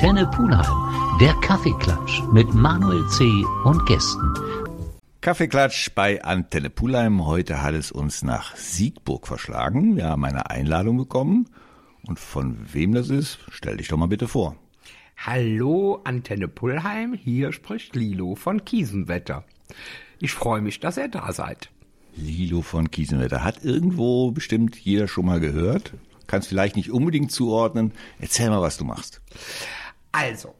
Antenne Pulheim, der Kaffeeklatsch mit Manuel C. und Gästen. Kaffeeklatsch bei Antenne Pulheim. Heute hat es uns nach Siegburg verschlagen. Wir haben eine Einladung bekommen. Und von wem das ist, stell dich doch mal bitte vor. Hallo Antenne Pulheim, hier spricht Lilo von Kiesenwetter. Ich freue mich, dass ihr da seid. Lilo von Kiesenwetter hat irgendwo bestimmt jeder schon mal gehört. Kannst vielleicht nicht unbedingt zuordnen. Erzähl mal, was du machst. Also,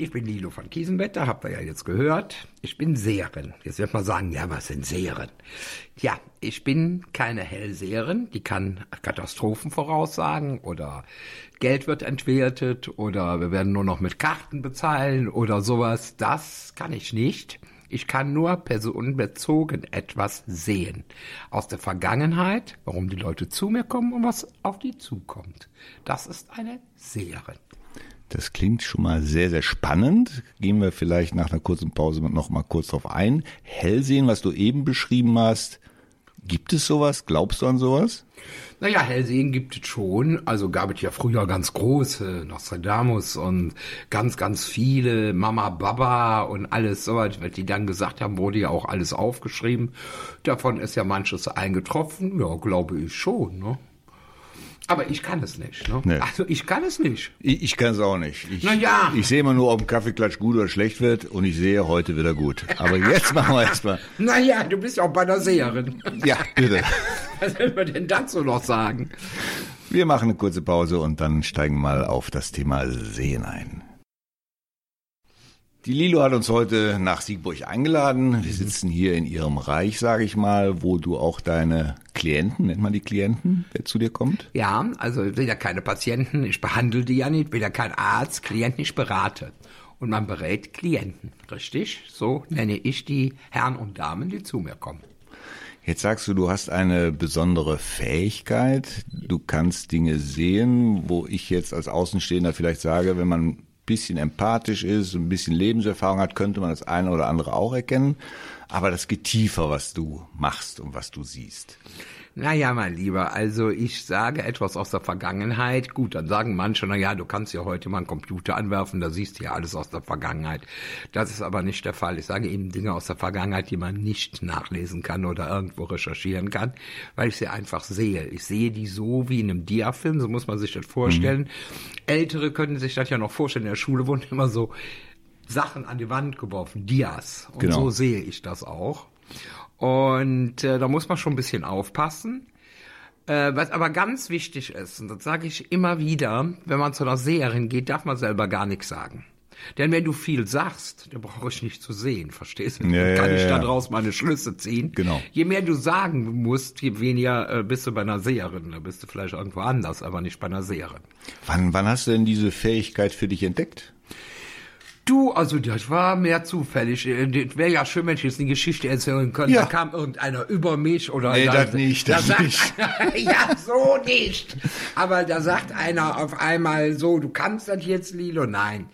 ich bin Lilo von Kiesenwetter, habt ihr ja jetzt gehört. Ich bin Seherin. Jetzt wird man sagen, ja, was sind Seherin? Ja, ich bin keine Hellseherin, die kann Katastrophen voraussagen oder Geld wird entwertet oder wir werden nur noch mit Karten bezahlen oder sowas. Das kann ich nicht. Ich kann nur personenbezogen etwas sehen. Aus der Vergangenheit, warum die Leute zu mir kommen und was auf die zukommt. Das ist eine Seherin. Das klingt schon mal sehr, sehr spannend. Gehen wir vielleicht nach einer kurzen Pause noch mal kurz drauf ein. Hellsehen, was du eben beschrieben hast, Gibt es sowas? Glaubst du an sowas? Naja, Hellsehen gibt es schon. Also gab es ja früher ganz große Nostradamus und ganz, ganz viele Mama, Baba und alles so, was die dann gesagt haben, wurde ja auch alles aufgeschrieben. Davon ist ja manches eingetroffen. Ja, glaube ich schon. Ne? Aber ich kann es nicht. Ne? Nee. Also ich kann es nicht. Ich, ich kann es auch nicht. Ich, naja. ich sehe immer nur, ob ein Kaffeeklatsch gut oder schlecht wird und ich sehe heute wieder gut. Aber jetzt machen wir erstmal. Naja, du bist auch bei der Seherin. Ja, bitte. Was will man denn dazu noch sagen? Wir machen eine kurze Pause und dann steigen mal auf das Thema Sehen ein. Die Lilo hat uns heute nach Siegburg eingeladen. Wir sitzen hier in ihrem Reich, sage ich mal, wo du auch deine Klienten, nennt man die Klienten, wer zu dir kommt? Ja, also ich bin ja keine Patienten, ich behandle die ja nicht, bin ja kein Arzt, Klienten, ich berate. Und man berät Klienten, richtig? So nenne ich die Herren und Damen, die zu mir kommen. Jetzt sagst du, du hast eine besondere Fähigkeit. Du kannst Dinge sehen, wo ich jetzt als Außenstehender vielleicht sage, wenn man bisschen empathisch ist, ein bisschen Lebenserfahrung hat, könnte man das eine oder andere auch erkennen. Aber das geht tiefer, was du machst und was du siehst. Naja, mein Lieber, also ich sage etwas aus der Vergangenheit. Gut, dann sagen manche, na ja, du kannst ja heute mal einen Computer anwerfen, da siehst du ja alles aus der Vergangenheit. Das ist aber nicht der Fall. Ich sage eben Dinge aus der Vergangenheit, die man nicht nachlesen kann oder irgendwo recherchieren kann, weil ich sie einfach sehe. Ich sehe die so wie in einem Diafilm, so muss man sich das vorstellen. Mhm. Ältere können sich das ja noch vorstellen. In der Schule wurden immer so Sachen an die Wand geworfen, Dias. Und genau. so sehe ich das auch. Und äh, da muss man schon ein bisschen aufpassen. Äh, was aber ganz wichtig ist, und das sage ich immer wieder, wenn man zu einer Seherin geht, darf man selber gar nichts sagen. Denn wenn du viel sagst, dann brauche ich nicht zu sehen, verstehst du? Ja, kann ja, ich ja. daraus meine Schlüsse ziehen. Genau. Je mehr du sagen musst, je weniger äh, bist du bei einer Seherin. Da bist du vielleicht irgendwo anders, aber nicht bei einer Seherin. Wann, wann hast du denn diese Fähigkeit für dich entdeckt? Du, also das war mehr zufällig. Das wäre ja schön, wenn ich jetzt eine Geschichte erzählen könnte. Ja. Da kam irgendeiner über mich oder. Nee, das nicht, das da nicht. Einer, ja, so nicht. Aber da sagt einer auf einmal so, du kannst das jetzt, Lilo? Nein.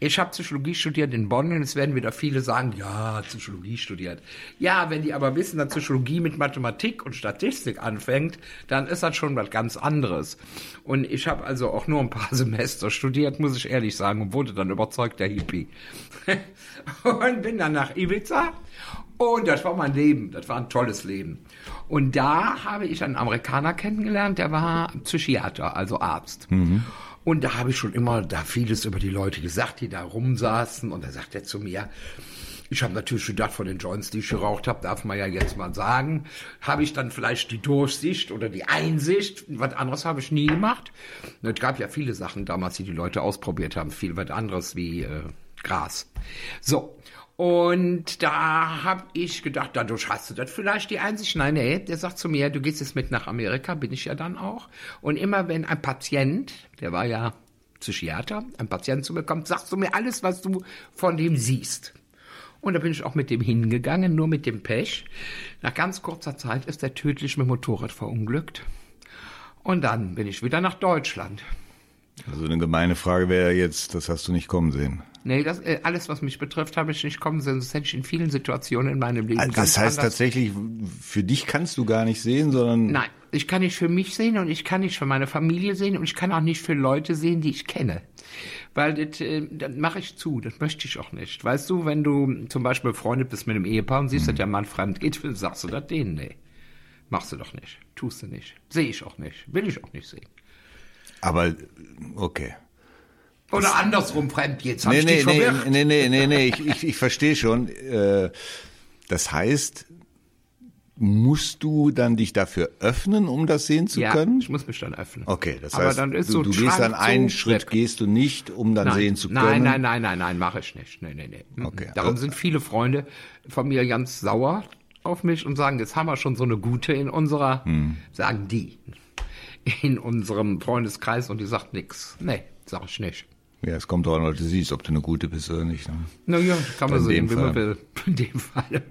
Ich habe Psychologie studiert in Bonn und es werden wieder viele sagen, ja, Psychologie studiert. Ja, wenn die aber wissen, dass Psychologie mit Mathematik und Statistik anfängt, dann ist das schon was ganz anderes. Und ich habe also auch nur ein paar Semester studiert, muss ich ehrlich sagen, und wurde dann überzeugt, der Hippie Hippie. und bin dann nach Ibiza und das war mein Leben. Das war ein tolles Leben. Und da habe ich einen Amerikaner kennengelernt, der war Psychiater, also Arzt. Mhm. Und da habe ich schon immer da vieles über die Leute gesagt, die da rumsaßen. Und da sagt er zu mir, ich habe natürlich gedacht, von den Joints, die ich geraucht habe, darf man ja jetzt mal sagen, habe ich dann vielleicht die Durchsicht oder die Einsicht. Was anderes habe ich nie gemacht. Es gab ja viele Sachen damals, die die Leute ausprobiert haben. Viel was anderes wie äh, Gras. So. Und da habe ich gedacht, dadurch hast du das vielleicht die Einsicht. Nein, nee, der sagt zu mir, du gehst jetzt mit nach Amerika, bin ich ja dann auch. Und immer wenn ein Patient, der war ja Psychiater, ein Patient zu mir kommt, sagst du mir alles, was du von dem siehst. Und da bin ich auch mit dem hingegangen, nur mit dem Pech. Nach ganz kurzer Zeit ist er tödlich mit dem Motorrad verunglückt. Und dann bin ich wieder nach Deutschland. Also eine gemeine Frage wäre jetzt, das hast du nicht kommen sehen. Nee, das, äh, alles, was mich betrifft, habe ich nicht kommen sehen. Das hätte ich in vielen Situationen in meinem Leben also Das heißt tatsächlich, für dich kannst du gar nicht sehen, sondern. Nein. Ich kann nicht für mich sehen und ich kann nicht für meine Familie sehen und ich kann auch nicht für Leute sehen, die ich kenne. Weil das, äh, das mache ich zu, das möchte ich auch nicht. Weißt du, wenn du zum Beispiel befreundet bist mit einem Ehepaar und siehst, dass der Mann fremd geht, sagst du das denen? Nee. Machst du doch nicht. Tust du nicht. Sehe ich auch nicht. Will ich auch nicht sehen. Aber, okay. Oder andersrum fremd jetzt. Nee, nee, nee, nee, nee, nee, nee, ich, ich, ich verstehe schon. Äh, Das heißt, musst du dann dich dafür öffnen, um das sehen zu ja, können? ich muss mich dann öffnen. Okay, das heißt, du, so du gehst dann einen Schritt, weg. gehst du nicht, um dann nein, sehen zu können. Nein, nein, nein, nein, nein, mache ich nicht. Nee, nee, nee. Mhm. Okay, Darum sind viele Freunde von mir ganz sauer auf mich und sagen, jetzt haben wir schon so eine gute in unserer, Hm. sagen die, in unserem Freundeskreis und die sagt nix. Nee, sag ich nicht. Ja, es kommt auch an, was du siehst, ob du eine gute bist oder nicht. Ne? Naja, kann man sehen, wie man will. In dem Fall.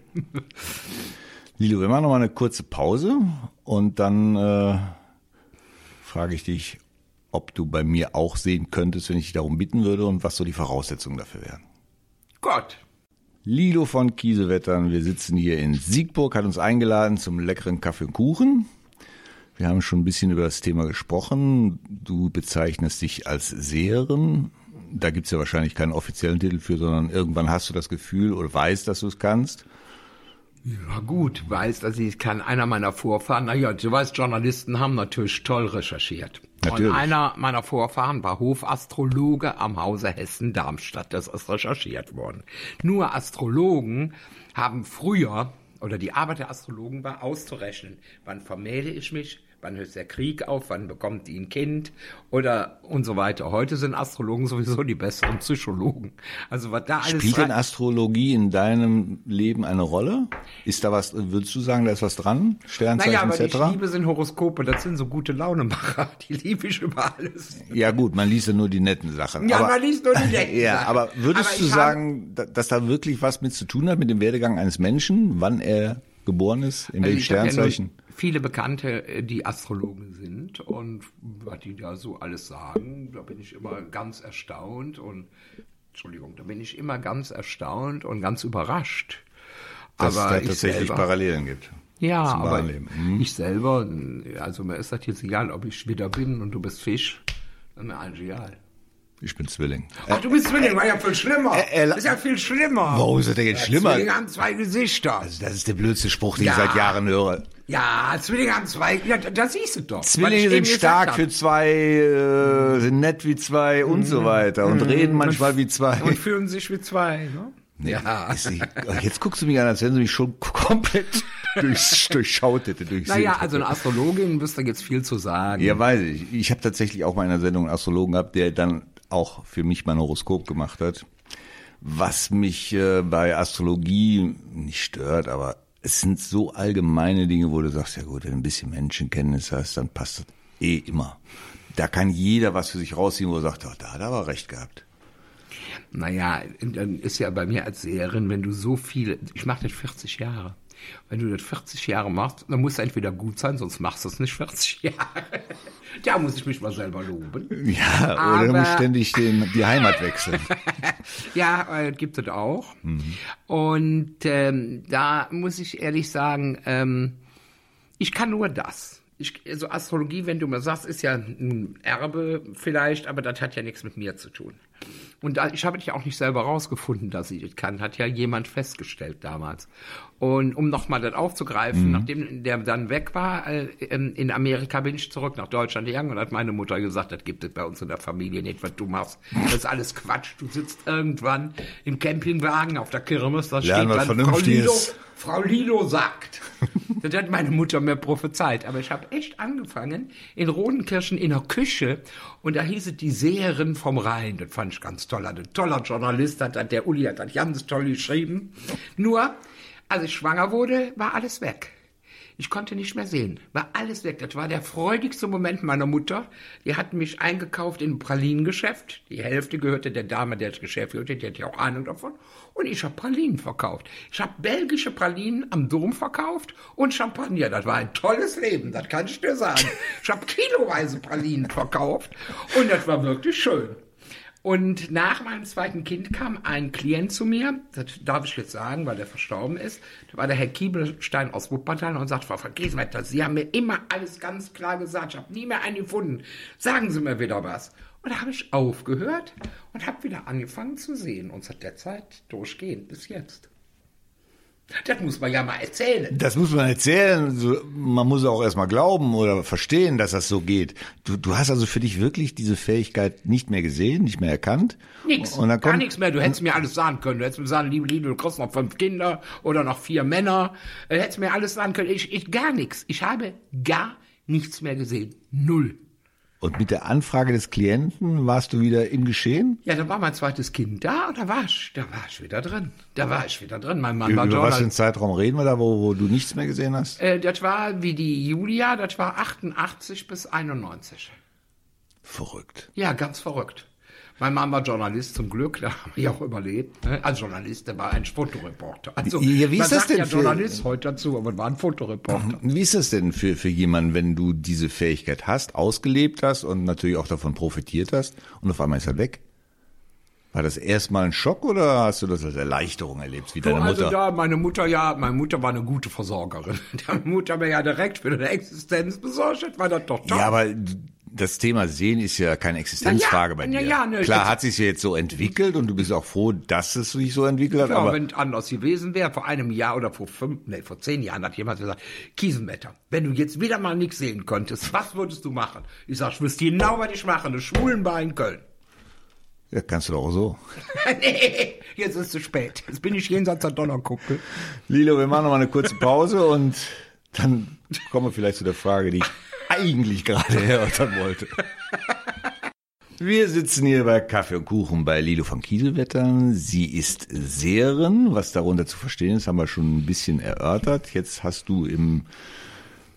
Lilo, wir machen noch mal eine kurze Pause und dann äh, frage ich dich, ob du bei mir auch sehen könntest, wenn ich dich darum bitten würde und was so die Voraussetzungen dafür wären. Gott. Lilo von Kiesewettern, wir sitzen hier in Siegburg, hat uns eingeladen zum leckeren Kaffee und Kuchen. Wir haben schon ein bisschen über das Thema gesprochen. Du bezeichnest dich als Seherin. Da gibt's ja wahrscheinlich keinen offiziellen Titel für, sondern irgendwann hast du das Gefühl oder weißt, dass du es kannst. Ja gut, weiß, dass ich kann. Einer meiner Vorfahren, naja, du weißt, Journalisten haben natürlich toll recherchiert. Natürlich. Und einer meiner Vorfahren war Hofastrologe am Hause Hessen-Darmstadt. Das ist recherchiert worden. Nur Astrologen haben früher, oder die Arbeit der Astrologen war auszurechnen, wann vermähle ich mich, wann hört der Krieg auf, wann bekommt die ein Kind oder und so weiter. Heute sind Astrologen sowieso die besseren Psychologen. Also was da alles Spielt denn Astrologie in deinem Leben eine Rolle? Ist da was, würdest du sagen, da ist was dran? Sternzeichen Naja, aber die etc.? ich liebe sind Horoskope, das sind so gute Launemacher, die liebe ich über alles. Ja gut, man liest ja nur die netten Sachen. Ja, aber, man liest nur die netten Ja, Sachen. aber würdest Aber du sagen, da- dass da wirklich was mit zu tun hat mit dem Werdegang eines Menschen, wann er geboren ist, in welchem Also ja Sternzeichen? Viele Bekannte, äh, die Astrologen sind und was die da so alles sagen, da bin ich immer ganz erstaunt und Entschuldigung, da bin ich immer ganz erstaunt und ganz überrascht. dass es da ich tatsächlich selber- Parallelen gibt. Ja, aber. Mhm. ich selber, also mir ist das jetzt egal, ob ich Widder bin und du bist Fisch, ist mir eigentlich egal. Ich bin Zwilling. Ach, du bist Zwilling, war ja viel schlimmer. äh, äh, ist ja viel schlimmer. Warum ist das denn jetzt schlimmer? Zwillinge haben zwei Gesichter. Also das ist der blödste Spruch, den Ja. ich seit Jahren höre. Ja, Zwillinge haben zwei, ja, das siehst du doch. Zwillinge sind stark für zwei, äh, sind nett wie zwei und so weiter und reden manchmal wie zwei. Mhm. Und fühlen sich wie zwei, ne? Ja. Ist sie- Jetzt guckst du mich an, als wenn du mich schon komplett durchs, durchschaut hätte. Naja, also eine Astrologin müsste jetzt viel zu sagen. Ja, weiß ich. Ich habe tatsächlich auch mal in einer Sendung einen Astrologen gehabt, der dann auch für mich mein Horoskop gemacht hat. Was mich äh, bei Astrologie nicht stört, aber es sind so allgemeine Dinge, wo du sagst, ja gut, wenn du ein bisschen Menschenkenntnis hast, dann passt das eh immer. Da kann jeder was für sich rausziehen, wo er sagt, ach, da hat er aber recht gehabt. Naja, dann ist ja bei mir als Seherin, wenn du so viele, ich mache das 40 Jahre. Wenn du das 40 Jahre machst, dann musst du entweder gut sein, sonst machst du es nicht 40 Jahre. Da muss ich mich mal selber loben. Ja, oder du Aber- musst ständig den, die Heimat wechseln. Ja, äh, gibt es auch. Mhm. Und ähm, da muss ich ehrlich sagen, ähm, ich kann nur das. Ich, also Astrologie, wenn du mir sagst, ist ja ein Erbe vielleicht, aber das hat ja nichts mit mir zu tun. Und ich habe dich auch nicht selber rausgefunden, dass ich das kann, hat ja jemand festgestellt damals. Und um nochmal das aufzugreifen, nachdem der dann weg war, äh, ähm, in Amerika bin ich zurück nach Deutschland gegangen und hat meine Mutter gesagt, das gibt es bei uns in der Familie nicht, was du machst. Das ist alles Quatsch. Du sitzt irgendwann im Campingwagen auf der Kirmes, da steht Lern was dann Vernünftiges. Lilo, Frau Lilo sagt. Das hat meine Mutter mir prophezeit. Aber ich habe echt angefangen in Rodenkirchen in der Küche und da hieß es die Seherin vom Rhein. Das fand ich ganz toll. Ein toller Journalist hat das, der Uli hat das ganz toll geschrieben. Nur, als ich schwanger wurde, war alles weg. Ich konnte nicht mehr sehen. War alles weg. Das war der freudigste Moment meiner Mutter. Die hat mich eingekauft in ein Pralinengeschäft. Die Hälfte gehörte der Dame, der das Geschäft führte. Die hat ja auch Ahnung davon. Und ich habe Pralinen verkauft. Ich habe belgische Pralinen am Dom verkauft und Champagner. Das war ein tolles Leben, das kann ich dir sagen. Ich habe kiloweise Pralinen verkauft und das war wirklich schön. Und nach meinem zweiten Kind kam ein Klient zu mir, das darf ich jetzt sagen, weil der verstorben ist. Da war der Herr Kiebelstein aus Wuppertal und sagt, Frau von Sie haben mir immer alles ganz klar gesagt, ich habe nie mehr einen gefunden. Sagen Sie mir wieder was. Und da habe ich aufgehört und habe wieder angefangen zu sehen. Und seit der Zeit durchgehend bis jetzt. Das muss man ja mal erzählen. Das muss man erzählen. Man muss auch erstmal glauben oder verstehen, dass das so geht. Du, du hast also für dich wirklich diese Fähigkeit nicht mehr gesehen, nicht mehr erkannt. Nix, Und dann gar kommt, nichts mehr. Du hättest mir alles sagen können. Du hättest mir sagen, liebe Liebe, du kriegst noch fünf Kinder oder noch vier Männer. Du hättest mir alles sagen können. Ich, ich gar nichts. Ich habe gar nichts mehr gesehen. Null. Und mit der Anfrage des Klienten warst du wieder im Geschehen? Ja, da war mein zweites Kind da und da war ich, da war ich wieder drin. Da war ich wieder drin. Mein Mann war Über was für einen. Zeitraum reden wir da, wo, wo du nichts mehr gesehen hast? Äh, das war wie die Julia, das war 88 bis 91. Verrückt. Ja, ganz verrückt. Mein Mann war Journalist zum Glück, da habe ich auch überlebt. Als Journalist, der war ein Fotoreporter. Also, Ja, wie ist man das denn ja für- Journalist heute dazu, aber war ein Fotoreporter. Wie ist das denn für, für jemanden, wenn du diese Fähigkeit hast, ausgelebt hast und natürlich auch davon profitiert hast und auf einmal ist er weg? War das erstmal ein Schock oder hast du das als Erleichterung erlebt, wie deine also Mutter? da, meine Mutter ja, meine Mutter war eine gute Versorgerin. Meine Mutter mir ja direkt für eine Existenz besorgt, doch toll. ja, aber das Thema Sehen ist ja keine Existenzfrage Na bei ja, dir. ja, ne, Klar hat sich ja jetzt so entwickelt und du bist auch froh, dass es sich so entwickelt hat, Ja, aber wenn es anders gewesen wäre, vor einem Jahr oder vor fünf, nee, vor zehn Jahren hat jemand gesagt, Kiesenwetter, wenn du jetzt wieder mal nichts sehen könntest, was würdest du machen? Ich sag, ich wüsste genau, was ich mache, eine Schwulenbar in Köln. ja, kannst du doch auch so. nee, jetzt ist es zu spät. Jetzt bin ich jenseits der Donnerkuppel. Lilo, wir machen noch mal eine kurze Pause und dann kommen wir vielleicht zu der Frage, die ich eigentlich gerade erörtern wollte. Wir sitzen hier bei Kaffee und Kuchen bei Lilo von Kieselwettern. Sie ist Seherin. Was darunter zu verstehen ist, haben wir schon ein bisschen erörtert. Jetzt hast du im,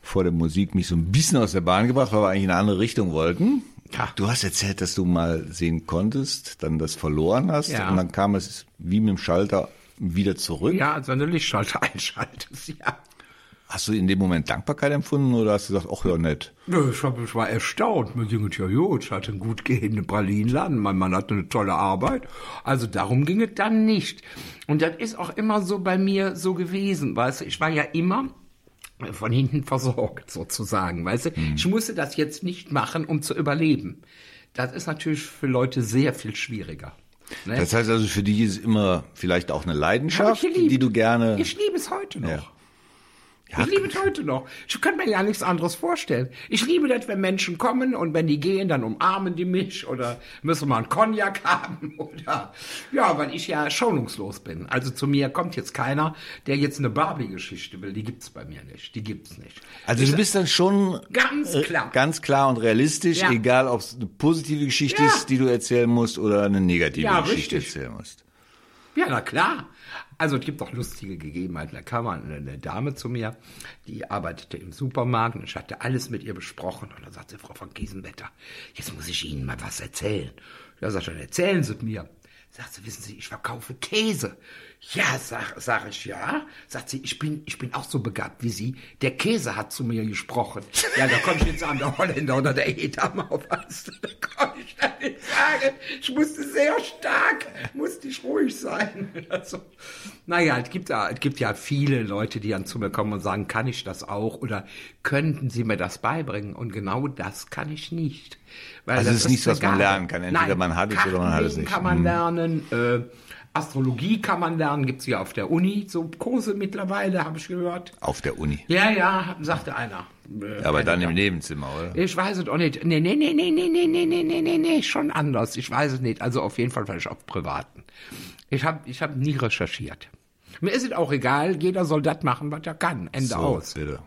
vor der Musik mich so ein bisschen aus der Bahn gebracht, weil wir eigentlich in eine andere Richtung wollten. Ja. Du hast erzählt, dass du mal sehen konntest, dann das verloren hast Ja. und dann kam es wie mit dem Schalter wieder zurück. Ja, als wenn du Lichtschalter einschaltest, ja. Hast du in dem Moment Dankbarkeit empfunden oder hast du gesagt, ach ja, nett? Nö, ich, hab, ich war erstaunt. Ging es ja gut. Ich hatte einen gut gehenden Pralinenladen. Mein Mann hatte eine tolle Arbeit. Also darum ging es dann nicht. Und das ist auch immer so bei mir so gewesen. Weißt du, ich war ja immer von hinten versorgt sozusagen. Weißt du, ich musste das jetzt nicht machen, um zu überleben. Das ist natürlich für Leute sehr viel schwieriger. Ne? Das heißt also, für dich ist immer vielleicht auch eine Leidenschaft, die du gerne. Ich liebe es heute noch. Ja. Ich liebe es heute noch. Ich kann mir ja nichts anderes vorstellen. Ich liebe das, wenn Menschen kommen und wenn die gehen, dann umarmen die mich oder müssen mal einen Cognac haben oder ja, weil ich ja schonungslos bin. Also zu mir kommt jetzt keiner, der jetzt eine Barbie-Geschichte will. Die gibt's bei mir nicht. Die gibt's nicht. Also du bist dann schon Ganz äh, klar. ganz klar und realistisch, Ja. egal ob es eine positive Geschichte Ja. ist, die du erzählen musst, oder eine negative Ja, Geschichte richtig. erzählen musst. Ja, na klar. Also es gibt auch lustige Gegebenheiten. Da kam eine, Dame zu mir, die arbeitete im Supermarkt und ich hatte alles mit ihr besprochen. Und dann sagt sie, Frau von Giesenwetter, jetzt muss ich Ihnen mal was erzählen. Ja, sagt dann erzählen Sie mir. Sagt sie, wissen Sie, ich verkaufe Käse. Ja, sag, sag ich, ja. Sagt sie, ich bin, ich bin auch so begabt wie Sie. Der Käse hat zu mir gesprochen. Ja, da konnte ich jetzt sagen, der Holländer oder der Edam aufpassen. Da konnte ich dann nicht sagen. Ich musste sehr stark, musste ich ruhig sein. Also, naja, es gibt, ja, es gibt ja viele Leute, die dann zu mir kommen und sagen, kann ich das auch? Oder könnten Sie mir das beibringen? Und genau das kann ich nicht. Weil Also das es ist nichts, was man lernen kann. Entweder Nein, man hat es oder man hat es nicht. kann man Mhm. lernen, äh, Astrologie kann man lernen, gibt's ja auf der Uni, so Kurse mittlerweile, habe ich gehört. Auf der Uni. Ja, ja, sagte einer. Äh, Aber dann im. Nebenzimmer, oder? Ich weiß es auch nicht. Nee, nee, nee, nee, nee, nee, nee, nee, nee, nee, nee, schon anders. Ich weiß es nicht. Also auf jeden Fall vielleicht auf privaten. Ich habe ich hab nie recherchiert. Mir ist es auch egal, jeder soll das machen, was er kann. Ende So, aus. bitte.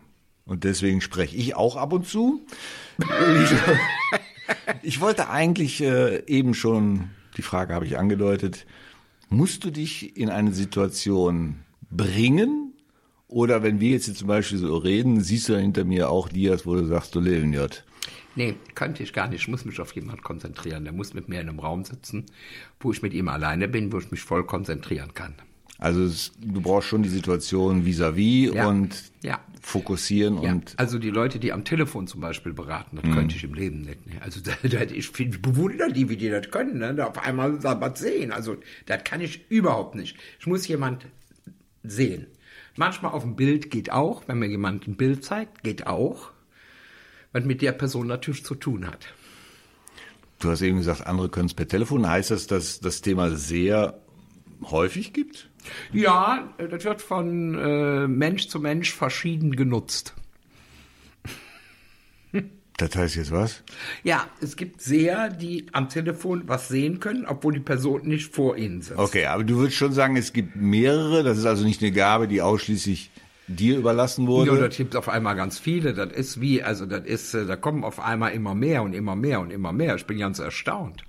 Und deswegen spreche ich auch ab und zu. ich wollte eigentlich äh, eben schon, die Frage habe ich angedeutet, musst du dich in eine Situation bringen? Oder wenn wir jetzt hier zum Beispiel so reden, siehst du da hinter mir auch Dias, wo du sagst, du leben J. Nee, könnte ich gar nicht. Ich muss mich auf jemanden konzentrieren. Der muss mit mir in einem Raum sitzen, wo ich mit ihm alleine bin, wo ich mich voll konzentrieren kann. Also es, du brauchst schon die Situation vis-à-vis Ja. und Ja. fokussieren Ja, und also die Leute, die am Telefon zum Beispiel beraten, das könnte ich im Leben nicht. Ne? Also da, da, ich bewundere die, wie die das können, ne? da auf einmal was sehen. Also das kann ich überhaupt nicht. Ich muss jemand sehen. Manchmal auf dem Bild geht auch, wenn mir jemand ein Bild zeigt, geht auch, was mit der Person natürlich zu tun hat. du hast eben gesagt, andere können es per Telefon. Heißt das, dass das Thema sehr häufig gibt? Ja, das wird von äh, Mensch zu Mensch verschieden genutzt. Das heißt jetzt was? Ja, es gibt Seher, die am Telefon was sehen können, obwohl die Person nicht vor ihnen sitzt. Okay, aber du würdest schon sagen, es gibt mehrere. Das ist also nicht eine Gabe, die ausschließlich dir überlassen wurde. Ja, das gibt auf einmal ganz viele. Das ist wie, also das ist, äh, da kommen auf einmal immer mehr und immer mehr und immer mehr. Ich bin ganz erstaunt.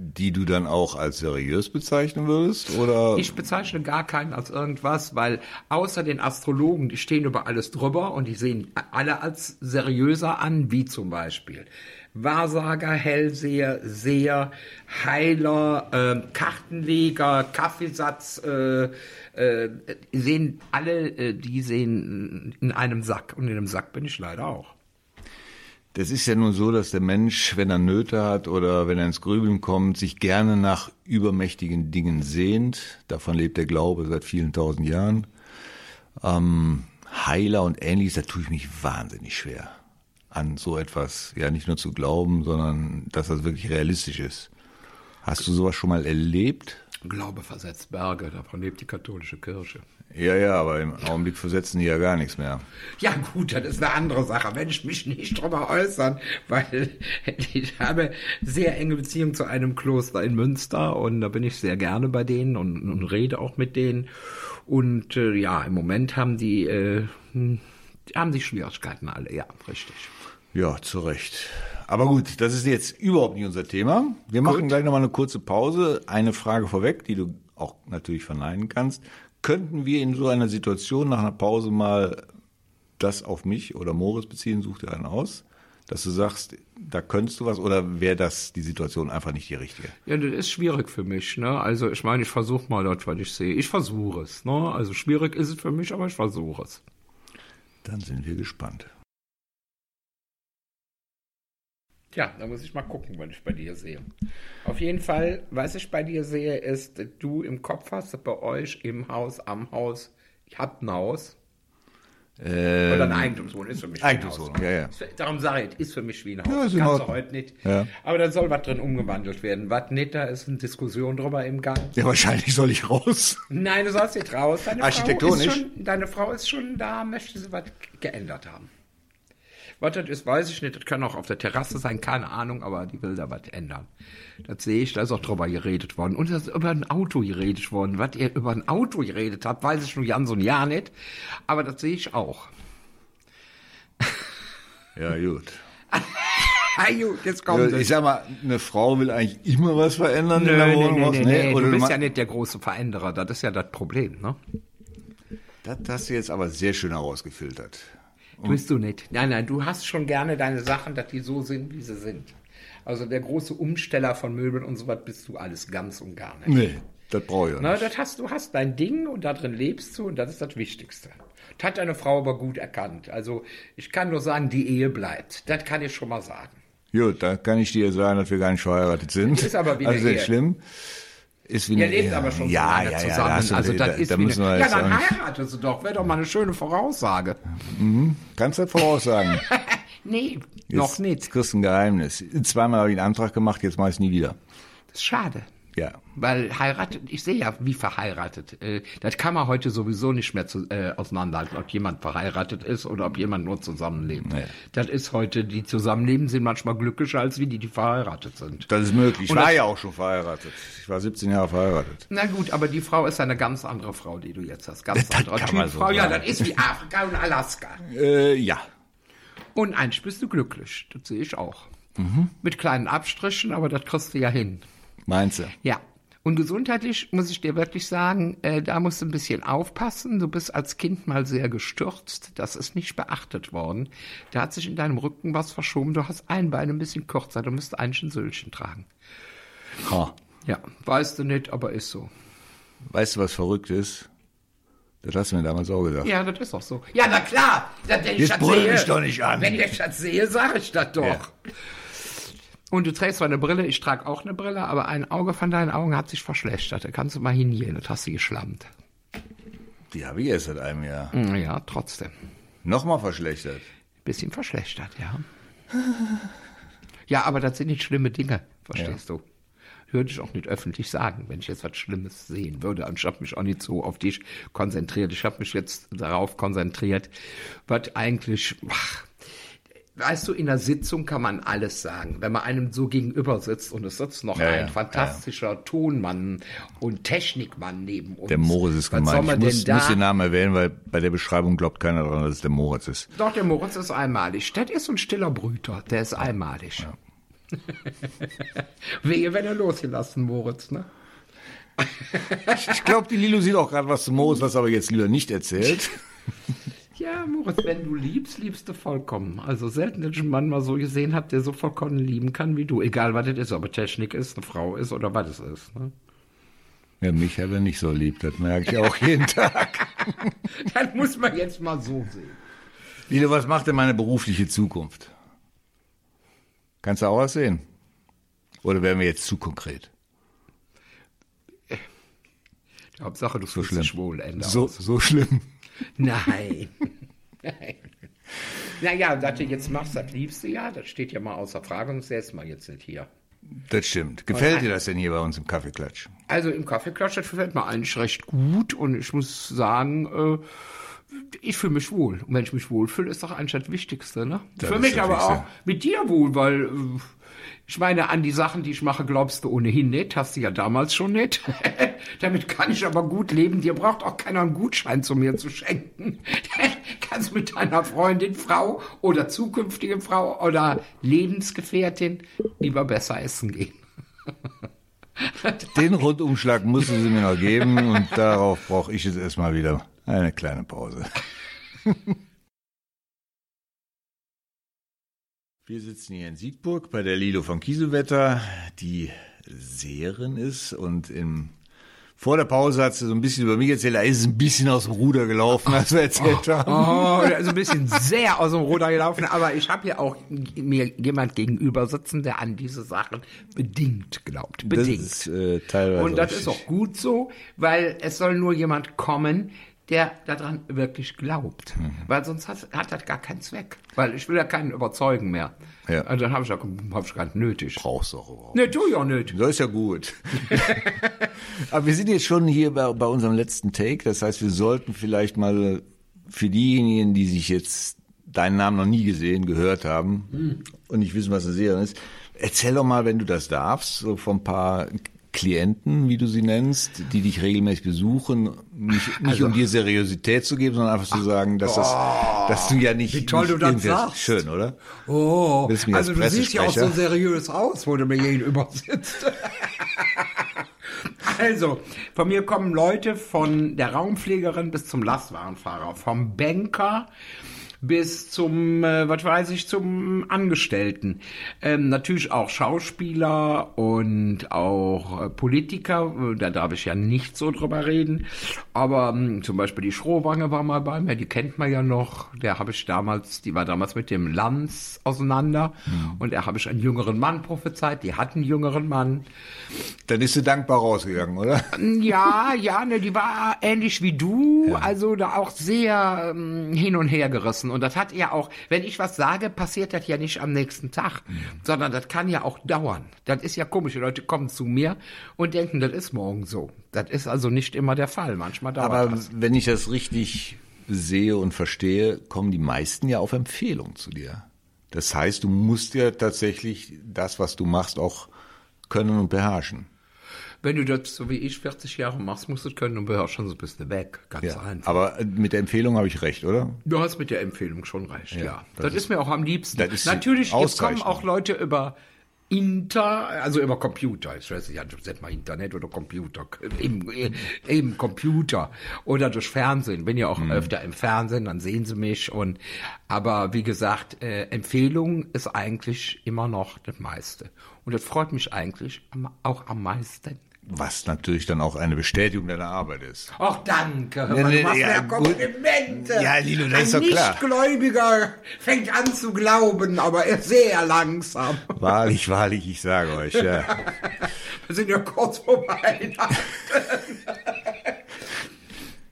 Die du dann auch als seriös bezeichnen würdest? Oder? Ich bezeichne gar keinen als irgendwas, weil außer den Astrologen, die stehen über alles drüber und die sehen alle als seriöser an, wie zum Beispiel Wahrsager, Hellseher, Seher, Heiler, äh, Kartenleger, Kaffeesatz, äh, äh, sehen alle, äh, die sehen in einem Sack und in dem Sack bin ich leider auch. Das ist ja nun so, dass der Mensch, wenn er Nöte hat oder wenn er ins Grübeln kommt, sich gerne nach übermächtigen Dingen sehnt. Davon lebt der Glaube seit vielen tausend Jahren. Ähm, Heiler und ähnliches, da tue ich mich wahnsinnig schwer, an so etwas, ja nicht nur zu glauben, sondern dass das wirklich realistisch ist. Hast du sowas schon mal erlebt? Glaube versetzt Berge, davon lebt die katholische Kirche. Ja, ja, aber im Augenblick versetzen die ja gar nichts mehr. Ja gut, das ist eine andere Sache. Wenn ich mich nicht drüber äußern, weil ich habe sehr enge Beziehung zu einem Kloster in Münster und da bin ich sehr gerne bei denen und, und rede auch mit denen. Und äh, ja, im Moment haben die, äh, haben die Schwierigkeiten alle, ja, richtig. Ja, zu Recht. Aber gut, das ist jetzt überhaupt nicht unser Thema. Wir machen gleich nochmal eine kurze Pause. Eine Frage vorweg, die du auch natürlich verneinen kannst. Könnten wir in so einer Situation nach einer Pause mal das auf mich oder Moritz beziehen? Such dir einen aus. Dass du sagst, da könntest du was oder wäre das die Situation einfach nicht die richtige? Ja, das ist schwierig für mich, ne? Also ich meine, ich versuche mal dort, was ich sehe. Ich versuche es, ne? Also schwierig ist es für mich, aber ich versuche es. Dann sind wir gespannt. Tja, da muss ich mal gucken, was ich bei dir sehe. Auf jeden Fall, was ich bei dir sehe, ist, dass du im Kopf hast, bei euch im Haus, am Haus, ihr habt ein Haus. Ähm, Oder eine Eigentumswohnung ist für mich Eigentumswohnung, wie ein ja, ja. Haus. Darum sage ich, ist für mich wie ein Haus. Ja, ist kannst du heute nicht. Ja. Aber da soll was drin umgewandelt werden. Was nicht, da ist eine Diskussion drüber im Gang. Ja, wahrscheinlich soll ich raus. Nein, du sollst nicht raus. Deine Frau, Architektonisch? ist schon, deine Frau ist schon da, möchte sie was geändert haben. Was das ist, weiß ich nicht. Das kann auch auf der Terrasse sein, keine Ahnung, aber die will da was ändern. Das sehe ich, da ist auch drüber geredet worden. Und da ist über ein Auto geredet worden. Was ihr über ein Auto geredet habt, weiß ich nur ganz und ja nicht. Aber das sehe ich auch. Ja, gut. Gut, jetzt kommt Ja, ich sag mal, eine Frau will eigentlich immer was verändern Nö, in der Wohnung. nee, nee, Nee, nee. oder Du bist ja nicht der große Veränderer. Das ist ja das Problem, ne? Das hast du jetzt aber sehr schön herausgefiltert. Tust du nicht. Nein, nein, du hast schon gerne deine Sachen, dass die so sind, wie sie sind. Also der große Umsteller von Möbeln und so was bist du alles ganz und gar nicht. Nee, das brauche ich auch Na, nicht. das hast, du hast dein Ding und da drin lebst du und das ist das Wichtigste. Das hat deine Frau aber gut erkannt. Also ich kann nur sagen, die Ehe bleibt. Das kann ich schon mal sagen. Gut, da kann ich dir sagen, dass wir gar nicht verheiratet sind. Ist aber wie also Ehe. schlimm. Ist wie Ihr eine lebt Ehe. aber schon ja, so lange ja, ja, zusammen. da also das da, ist da wie eine, Ja, jetzt dann heiratest du doch. Wäre doch mal eine schöne Voraussage. Kannst du voraussagen? Nee, Jetzt noch nicht. kriegst du ein Geheimnis. Zweimal habe ich einen Antrag gemacht, jetzt mache ich es nie wieder. Das ist schade. Ja. Weil heiratet, ich sehe ja, wie verheiratet. Äh, das kann man heute sowieso nicht mehr zu, äh, auseinanderhalten, ob jemand verheiratet ist oder ob jemand nur zusammenlebt. Nee. Das ist heute, die zusammenleben, sind manchmal glücklicher als wie die, die verheiratet sind. Das ist möglich. Ich Und war das- ja auch schon verheiratet. Ich war 17 Jahre verheiratet. Na gut, aber die Frau ist eine ganz andere Frau, die du jetzt hast. Ganz Das andere man so Typfrau. ja, das ist wie Afrika und Alaska. Äh, ja. Und eigentlich bist du glücklich. Das sehe ich auch. Mhm. Mit kleinen Abstrichen, aber das kriegst du ja hin. Meinst du? Ja. Und gesundheitlich muss ich dir wirklich sagen, äh, da musst du ein bisschen aufpassen. Du bist als Kind mal sehr gestürzt. Das ist nicht beachtet worden. Da hat sich in deinem Rücken was verschoben. Du hast ein Bein ein bisschen kürzer. Du müsst eigentlich ein Söhlchen tragen. Ha. Ja, weißt du nicht, aber ist so. Weißt du, was verrückt ist? Das hast du mir damals auch gesagt. Ja, das ist auch so. Ja, na klar. Das, wenn ich Jetzt das sehe, mich doch nicht an. Wenn ich das sehe, sage ich das doch. Ja. Und du trägst zwar eine Brille, ich trage auch eine Brille, aber ein Auge von deinen Augen hat sich verschlechtert. Da kannst du mal hingehen, das hast du geschlammt. Die habe ich erst seit einem Jahr. Ja, trotzdem. Nochmal verschlechtert. Bisschen verschlechtert, ja. Ja, aber das sind nicht schlimme Dinge, verstehst du? Würde ich auch nicht öffentlich sagen, wenn ich jetzt was Schlimmes sehen würde. Und ich habe mich auch nicht so auf dich konzentriert. Ich habe mich jetzt darauf konzentriert, was eigentlich, ach, weißt du, in der Sitzung kann man alles sagen. Wenn man einem so gegenüber sitzt und es sitzt noch Ja, ein ja, fantastischer Tonmann und Technikmann neben uns. Der Moritz ist was gemeint. Ich muss, muss den Namen erwähnen, weil bei der Beschreibung glaubt keiner daran, dass es der Moritz ist. Doch, der Moritz ist einmalig. Das ist so ein stiller Brüter. Der ist einmalig. Wehe, wenn er losgelassen, Moritz, ne? Ich glaube, die Lilo sieht auch gerade was zu Moritz, was aber jetzt lieber nicht erzählt. Ja, Moritz, wenn du liebst, liebst du vollkommen. Also selten, dass ich einen Mann mal so gesehen habe, der so vollkommen lieben kann wie du. Egal, was das ist, ob es Technik ist, eine Frau ist oder was es ist. Ne? Ja, mich hat er nicht so lieb, das merke ich auch jeden Tag. Das muss man jetzt mal so sehen. Lilo, was macht denn meine berufliche Zukunft? Kannst du auch was sehen? Oder wären wir jetzt zu konkret? Hauptsache, du fühlst schlimm. dich wohl, Ende So, aus. so schlimm. Nein. Nein. Naja, dass du jetzt machst, das liebst du ja. Das steht ja mal außer Frage und das setzt mal jetzt nicht hier. Das stimmt. Gefällt dir das denn hier bei uns im Kaffeeklatsch? Also im Kaffeeklatsch, das gefällt mir eigentlich recht gut und ich muss sagen, äh, ich fühle mich wohl. Und wenn ich mich wohlfühle, ist doch eigentlich das Wichtigste, ne? Das Für mich aber auch mit dir wohl, weil äh, ich meine, an die Sachen, die ich mache, glaubst du ohnehin nicht, hast du ja damals schon nicht. Damit kann ich aber gut leben. Dir braucht auch keiner einen Gutschein zu mir zu schenken. Kannst mit deiner Freundin, Frau oder zukünftige Frau oder Lebensgefährtin lieber besser essen gehen. Den Rundumschlag musst du sie mir noch geben und darauf brauche ich jetzt erstmal wieder eine kleine Pause. Wir sitzen hier in Siegburg bei der Lilo von Kieselwetter, die Seherin ist und im vor der Pause hat sie so ein bisschen über mich erzählt, da ist es ein bisschen aus dem Ruder gelaufen, als wir erzählt haben. Oh, also ein bisschen sehr aus dem Ruder gelaufen, aber ich habe hier auch mir jemand gegenüber sitzen, der an diese Sachen bedingt glaubt. Das Bedingt. ist äh, teilweise Und das richtig. ist auch gut so, weil es soll nur jemand kommen, der daran wirklich glaubt. Mhm. Weil sonst hat, hat das gar keinen Zweck. Weil ich will ja keinen überzeugen mehr. Ja. Also dann habe ich ja hab ich gar nicht nötig. brauchst du auch überhaupt. Ne, tu ich auch nicht. Das ist ja gut. Aber wir sind jetzt schon hier bei, bei unserem letzten Take. Das heißt, wir sollten vielleicht mal für diejenigen, die sich jetzt deinen Namen noch nie gesehen, gehört haben und nicht wissen, was eine Serie ist, erzähl doch mal, wenn du das darfst, so von ein paar Klienten, wie du sie nennst, die dich regelmäßig besuchen, nicht, nicht um dir Seriosität zu geben, sondern einfach zu sagen, dass das, dass du ja nicht, wie toll nicht du das sagst. Schön, oder? Oh, also als du siehst ja auch so seriös aus, wo du mir gegenüber sitzt. also, von mir kommen Leute von der Raumpflegerin bis zum Lastwagenfahrer, vom Banker bis zum, äh, was weiß ich, zum Angestellten. Ähm, natürlich auch Schauspieler und auch äh, Politiker, äh, da darf ich ja nicht so drüber reden. Aber ähm, zum Beispiel die Schrohwange war mal bei mir, die kennt man ja noch. Der habe ich damals, die war damals mit dem Lanz auseinander. Und da habe ich einen jüngeren Mann prophezeit, die hat einen jüngeren Mann. Dann ist sie dankbar rausgegangen, oder? Ja, ja, ne, die war ähnlich wie du, also da auch sehr ähm, hin und her gerissen. Und das hat ja auch, wenn ich was sage, passiert das ja nicht am nächsten Tag, sondern das kann ja auch dauern. Das ist ja komisch. Die Leute kommen zu mir und denken, das ist morgen so. Das ist also nicht immer der Fall. Manchmal dauert Aber das. wenn ich das richtig sehe und verstehe, kommen die meisten ja auf Empfehlung zu dir. Das heißt, du musst ja tatsächlich das, was du machst, auch können und beherrschen. Wenn du das so wie ich 40 Jahre machst, musst du es können und beherrschen, sonst bist du weg. Ganz einfach. Aber mit der Empfehlung habe ich recht, oder? Du hast mit der Empfehlung schon recht, ja. das Das, ist, mir auch am liebsten. ist Natürlich, jetzt kommen auch Leute über Inter, also über Computer. Ich weiß nicht, sag mal Internet oder Computer. Eben, eben Computer. Oder durch Fernsehen. Bin ja auch Mhm. öfter im Fernsehen, dann sehen sie mich. Und aber wie gesagt, äh, Empfehlung ist eigentlich immer noch das meiste. Und das freut mich eigentlich auch am meisten. Was natürlich dann auch eine Bestätigung deiner Arbeit ist. Ach, danke. Ja, du nee, machst ja, mir gut. Komplimente. Ja, Lilo, das Ein ist doch klar. Nichtgläubiger fängt an zu glauben, aber er sehr langsam. Wahrlich, wahrlich, ich sage euch, ja. Wir sind ja kurz vor Weihnachten.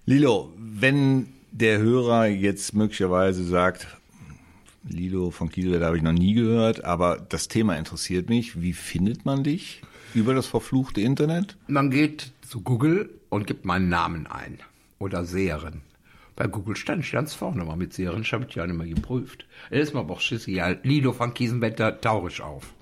Lilo, wenn der Hörer jetzt möglicherweise sagt, Lilo von Kieselwetter habe ich noch nie gehört, aber das Thema interessiert mich. Wie findet man dich? Über das verfluchte Internet? Man geht zu Google und gibt meinen Namen ein. Oder Serien. Bei Google stand ich ganz vorne mal mit Serien, ich habe ich ja nicht mehr geprüft. Aber auch scheißegal. Lido von Kiesenwetter tauche ich auf.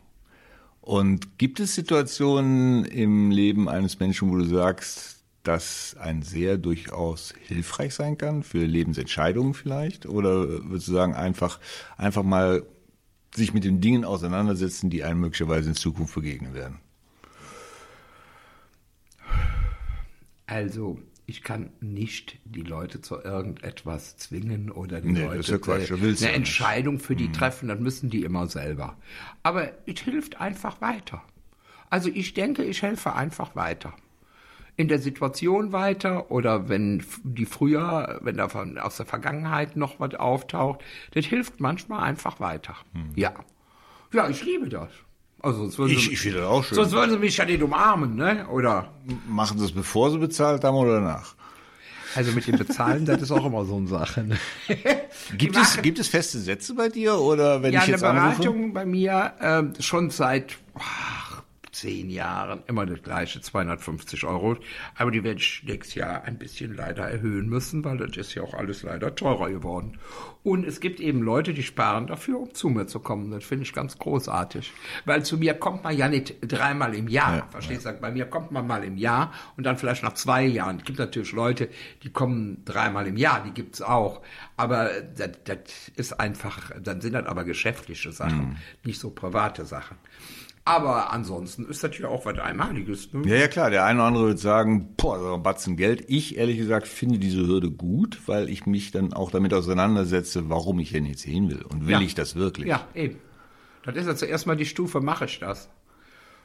Und gibt es Situationen im Leben eines Menschen, wo du sagst, dass ein Seher durchaus hilfreich sein kann für Lebensentscheidungen vielleicht? Oder würdest du sagen, einfach, einfach mal sich mit den Dingen auseinandersetzen, die einem möglicherweise in Zukunft begegnen werden? Also, ich kann nicht die Leute zu irgendetwas zwingen oder die Nee, Leute ja eine ja. Mhm. Entscheidung für die treffen, dann müssen die immer selber. Aber es hilft einfach weiter. Also ich denke, ich helfe einfach weiter. In der Situation weiter oder wenn die früher, wenn da von, aus der Vergangenheit noch was auftaucht, das hilft manchmal einfach weiter. Ja. Ja, ich liebe das. Also sonst würden. Ich- sie- ich finde das auch schön. Sonst würden sie mich ja nicht umarmen, ne? Oder Machen sie es, bevor sie bezahlt haben oder danach? Also mit dem Bezahlen, das ist auch immer so eine Sache. Ne? Gibt es, gibt es feste Sätze bei dir oder wenn Ja, ich eine jetzt anrufe? Beratung bei mir ähm, schon seit ach, zehn Jahren immer das gleiche, 250 Euro. Aber die werde ich nächstes Jahr ein bisschen leider erhöhen müssen, weil das ist ja auch alles leider teurer geworden. Und es gibt eben Leute, die sparen dafür, um zu mir zu kommen. Das finde ich ganz großartig. Weil zu mir kommt man ja nicht dreimal im Jahr. Ja, verstehst du? Bei mir kommt man mal im Jahr und dann vielleicht nach zwei Jahren. Es gibt natürlich Leute, die kommen dreimal im Jahr, die gibt's auch. Aber das, das ist einfach, dann sind das aber geschäftliche Sachen, nicht so private Sachen. Aber ansonsten ist das ja auch was Einmaliges. Ne? Ja, ja, klar. Der eine oder andere wird sagen, boah, so ein Batzen Geld. Ich, ehrlich gesagt, finde diese Hürde gut, weil ich mich dann auch damit auseinandersetze, warum ich denn jetzt hin will. Und will Ja. ich das wirklich? Ja, eben. Das ist ja zuerst mal die Stufe, mache ich das.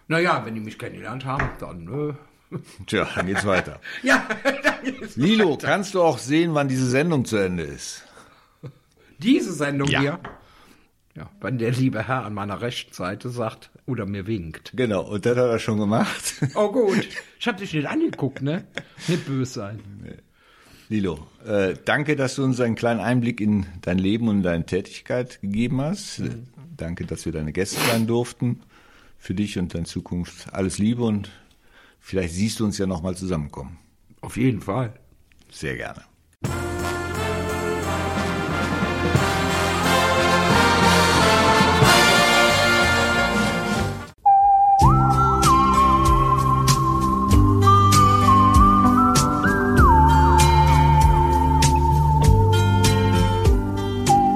Naja, wenn die mich kennengelernt haben, dann, äh, Tja, dann geht's weiter. ja, dann ist Lilo, kannst du auch sehen, wann diese Sendung zu Ende ist? diese Sendung Ja. hier. Ja, wenn der liebe Herr an meiner rechten Seite sagt oder mir winkt. Genau, und das hat er schon gemacht. Oh gut, ich hab dich nicht angeguckt, ne? Nicht böse sein. Lilo, äh, danke, dass du uns einen kleinen Einblick in dein Leben und deine Tätigkeit gegeben hast. Äh, Danke, dass wir deine Gäste sein durften. Für dich und deine Zukunft alles Liebe und vielleicht siehst du uns ja nochmal zusammenkommen. Auf jeden Fall. Sehr gerne.